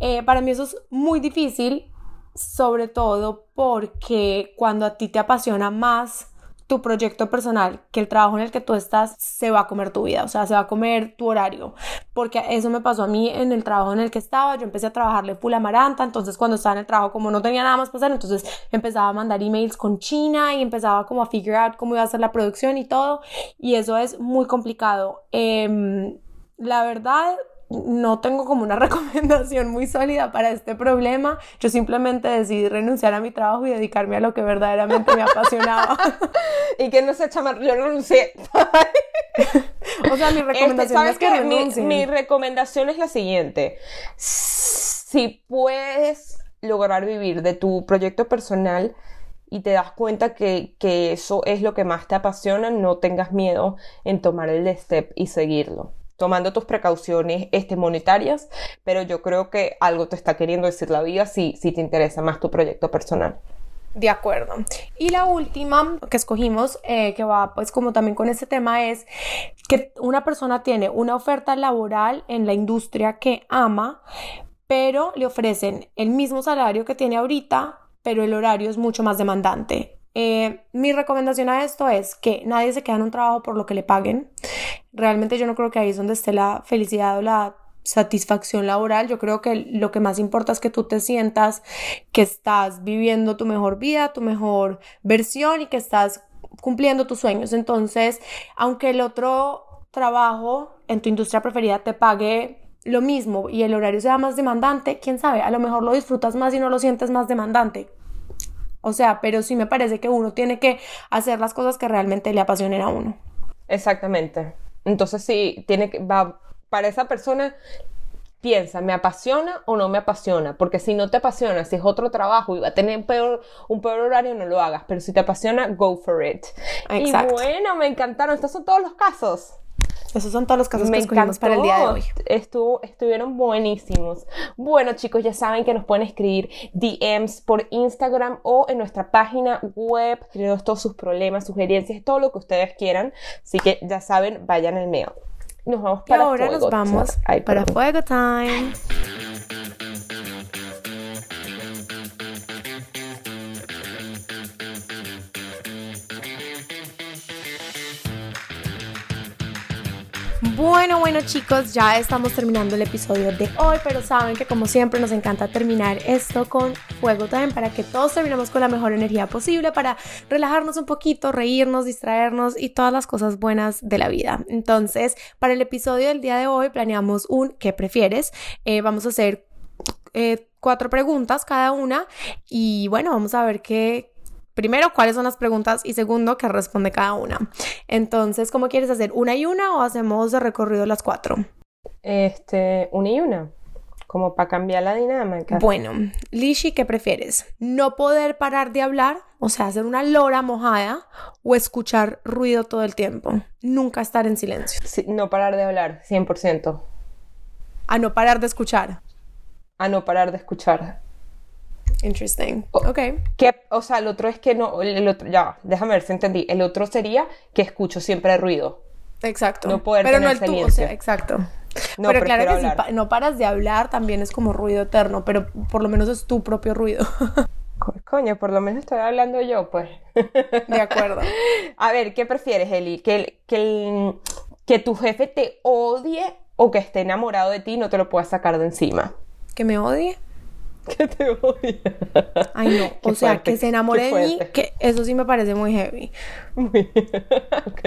Eh, para mí eso es muy difícil, sobre todo porque cuando a ti te apasiona más tu proyecto personal, que el trabajo en el que tú estás se va a comer tu vida, o sea, se va a comer tu horario, porque eso me pasó a mí en el trabajo en el que estaba, yo empecé a trabajarle full amaranta, entonces cuando estaba en el trabajo como no tenía nada más hacer, entonces empezaba a mandar emails con China y empezaba como a figure cómo iba a ser la producción y todo, y eso es muy complicado. Em, la verdad, no tengo como una recomendación muy sólida para este problema. Yo simplemente decidí renunciar a mi trabajo y dedicarme a lo que verdaderamente me apasionaba. y que no se chamar, yo renuncié. o sea, mi este, recomendación es que renuncien. Mi, recomendación es la siguiente. Si puedes lograr vivir de tu proyecto personal, y te das cuenta que, que, eso es lo que más te apasiona, no tengas miedo en tomar el step y seguirlo tomando tus precauciones este, monetarias, pero yo creo que algo te está queriendo decir la vida si, si te interesa más tu proyecto personal. De acuerdo. Y la última que escogimos, eh, que va pues como también con este tema, es que una persona tiene una oferta laboral en la industria que ama, pero le ofrecen el mismo salario que tiene ahorita, pero el horario es mucho más demandante. Eh, mi recomendación a esto es que nadie se quede en un trabajo por lo que le paguen. Realmente yo no creo que ahí es donde esté la felicidad o la satisfacción laboral. Yo creo que lo que más importa es que tú te sientas que estás viviendo tu mejor vida, tu mejor versión y que estás cumpliendo tus sueños. Entonces, aunque el otro trabajo en tu industria preferida te pague lo mismo y el horario sea más demandante, quién sabe, a lo mejor lo disfrutas más y no lo sientes más demandante. O sea, pero sí me parece que uno tiene que hacer las cosas que realmente le apasionen a uno. Exactamente. Entonces sí, tiene que, va, para esa persona piensa, ¿me apasiona o no me apasiona? Porque si no te apasiona, si es otro trabajo y va a tener un peor, un peor horario, no lo hagas. Pero si te apasiona, go for it. Exacto. Y bueno, me encantaron. Estos son todos los casos. Esos son todos los casos que escogimos para el día de hoy. Estuvo, estuvieron buenísimos. Bueno, chicos, ya saben que nos pueden escribir DMs por Instagram o en nuestra página web. Todos sus problemas, sugerencias, todo lo que ustedes quieran. Así que ya saben, vayan al mail. Nos vamos para y ahora nos vamos para Fuego Time. Bueno, chicos, ya estamos terminando el episodio de hoy, pero saben que como siempre nos encanta terminar esto con fuego también para que todos terminemos con la mejor energía posible, para relajarnos un poquito, reírnos, distraernos y todas las cosas buenas de la vida. Entonces, para el episodio del día de hoy planeamos un ¿qué prefieres? Eh, vamos a hacer eh, cuatro preguntas cada una y bueno, vamos a ver qué, primero, cuáles son las preguntas y segundo, qué responde cada una. Entonces, ¿cómo quieres hacer? ¿Una y una o hacemos de recorrido las cuatro? Este, una y una. Como para cambiar la dinámica. Bueno, Lishi, ¿qué prefieres? ¿No poder parar de hablar? O sea, hacer una lora mojada o escuchar ruido todo el tiempo. Nunca estar en silencio. no parar de hablar, 100%. A no parar de escuchar. A no parar de escuchar. Interesting. ok. Que, o sea, el otro es que no, el otro, ya, déjame ver si entendí. El otro sería que escucho siempre ruido. Exacto. No poder Pero no el tú, o sea, exacto. No, pero claro que si pa- no paras de hablar, también es como ruido eterno, pero por lo menos es tu propio ruido. Co- Coño, por lo menos estoy hablando yo, pues. De acuerdo. A ver, ¿qué prefieres, Eli? ¿Que, que, el- que tu jefe te odie o que esté enamorado de ti y no te lo puedas sacar de encima? ¿Que me odie? Que te odie. Ay, no. Qué o sea, fuerte, que se enamore de mí, que eso sí me parece muy heavy. Muy- ok.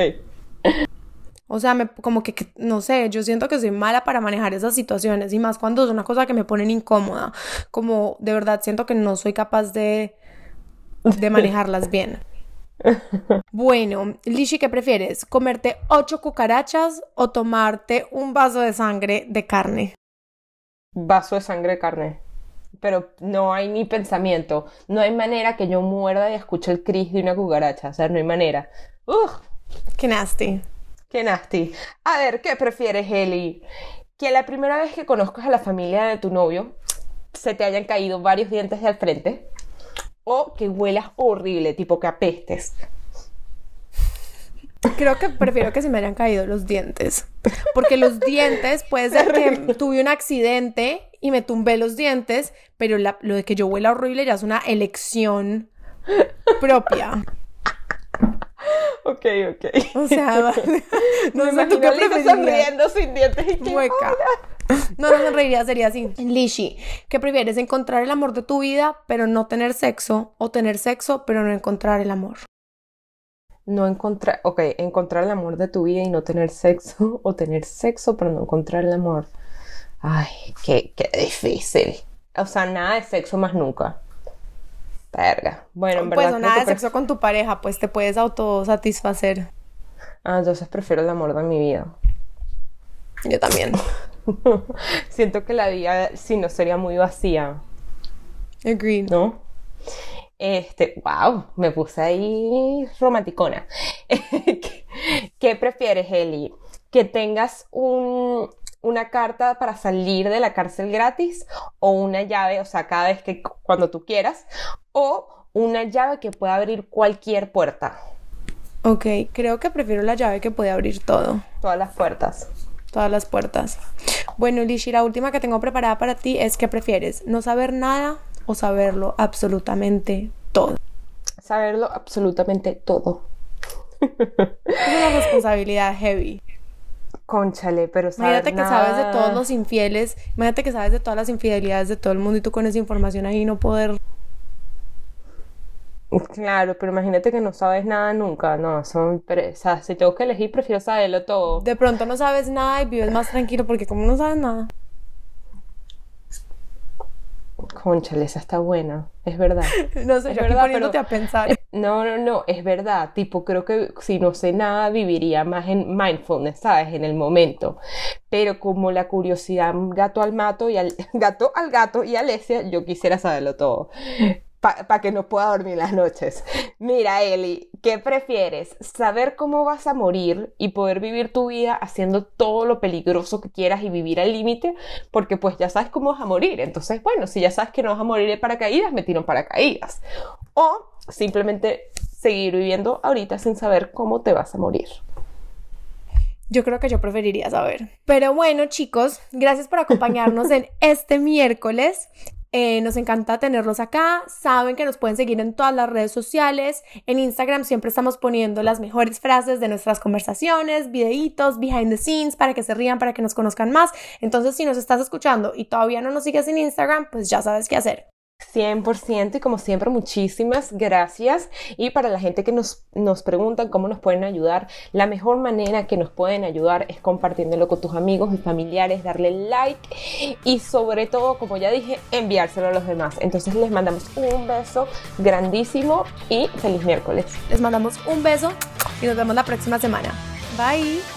O sea, me, como que, que, no sé, yo siento que soy mala para manejar esas situaciones y más cuando es una cosa que me ponen incómoda. Como de verdad siento que no soy capaz de, de manejarlas bien. Bueno, Lishi, ¿qué prefieres? ¿Comerte ocho cucarachas o tomarte un vaso de sangre de carne? Vaso de sangre de carne. Pero no hay ni pensamiento. No hay manera que yo muerda y escuche el cris de una cucaracha. O sea, no hay manera. ¡Ugh! Qué nasty. ¡Qué nasty! A ver, ¿qué prefieres, Eli? Que la primera vez que conozcas a la familia de tu novio se te hayan caído varios dientes de al frente. O que huelas horrible, tipo que apestes. Creo que prefiero que se me hayan caído los dientes. Porque los dientes, puede ser que tuve un accidente y me tumbé los dientes, pero la- lo de que yo huela horrible ya es una elección propia. Ok, ok. O sea, vale. no Me sé tú qué sonriendo sin dientes y que Mueca. No, no sonreiría, sería así. Lishi, ¿qué prefieres? ¿Encontrar el amor de tu vida, pero no tener sexo? ¿O tener sexo, pero no encontrar el amor? No encontrar, ok, encontrar el amor de tu vida y no tener sexo, o tener sexo pero no encontrar el amor. Ay, qué, qué difícil. O sea, nada de sexo más nunca. Verga. Bueno, en Pues verdad creo nada de sexo con tu pareja, pues te puedes autosatisfacer. Ah, entonces prefiero el amor de mi vida. Yo también. Siento que la vida, si no, sería muy vacía, Agreed. ¿no? Este, wow, me puse ahí romanticona. ¿Qué, qué prefieres, Eli? ¿Que tengas un, una carta para salir de la cárcel gratis o una llave, o sea, cada vez que cuando tú quieras, o una llave que pueda abrir cualquier puerta, Ok, creo que prefiero la llave que puede abrir todo, todas las puertas? todas las puertas. Bueno, Lishi, la última que tengo preparada para ti es ¿qué prefieres? ¿No saber nada o saberlo absolutamente todo? Saberlo absolutamente todo. Es una responsabilidad heavy. Conchale, pero saber Imagínate que sabes de todos los infieles, imagínate que sabes de todas las infidelidades de todo el mundo y tú con esa información ahí no poder... Claro, pero imagínate que no sabes nada nunca, no, son, pero, o sea, si tengo que elegir, prefiero saberlo todo. De pronto no sabes nada y vives más tranquilo porque como no sabes nada. Conchale, esa está buena, es verdad. No sé, Es yo aquí verdad, poniéndote pero- a pensar. No, no, no, es verdad, tipo, creo que si no sé nada, viviría más en mindfulness, ¿sabes? En el momento. Pero como la curiosidad gato al mato y al gato al gato y a Alesia, yo quisiera saberlo todo. Para que no pueda dormir las noches. Mira, Eli, ¿qué prefieres? ¿Saber cómo vas a morir y poder vivir tu vida haciendo todo lo peligroso que quieras y vivir al límite? Porque pues ya sabes cómo vas a morir. Entonces, bueno, si ya sabes que no vas a morir de paracaídas, me tiro en paracaídas. O simplemente seguir viviendo ahorita sin saber cómo te vas a morir. Yo creo que yo preferiría saber. Pero bueno, chicos, gracias por acompañarnos en este miércoles. Eh, nos encanta tenerlos acá. Saben que nos pueden seguir en todas las redes sociales. En Instagram siempre estamos poniendo las mejores frases de nuestras conversaciones, videitos, behind the scenes, para que se rían, para que nos conozcan más. Entonces, si nos estás escuchando y todavía no nos sigues en Instagram, pues ya sabes qué hacer. 100% y como siempre muchísimas gracias y para la gente que nos, nos pregunta cómo nos pueden ayudar la mejor manera que nos pueden ayudar es compartiéndolo con tus amigos y familiares darle like y sobre todo como ya dije enviárselo a los demás entonces les mandamos un beso grandísimo y feliz miércoles Les mandamos un beso y nos vemos la próxima semana. Bye.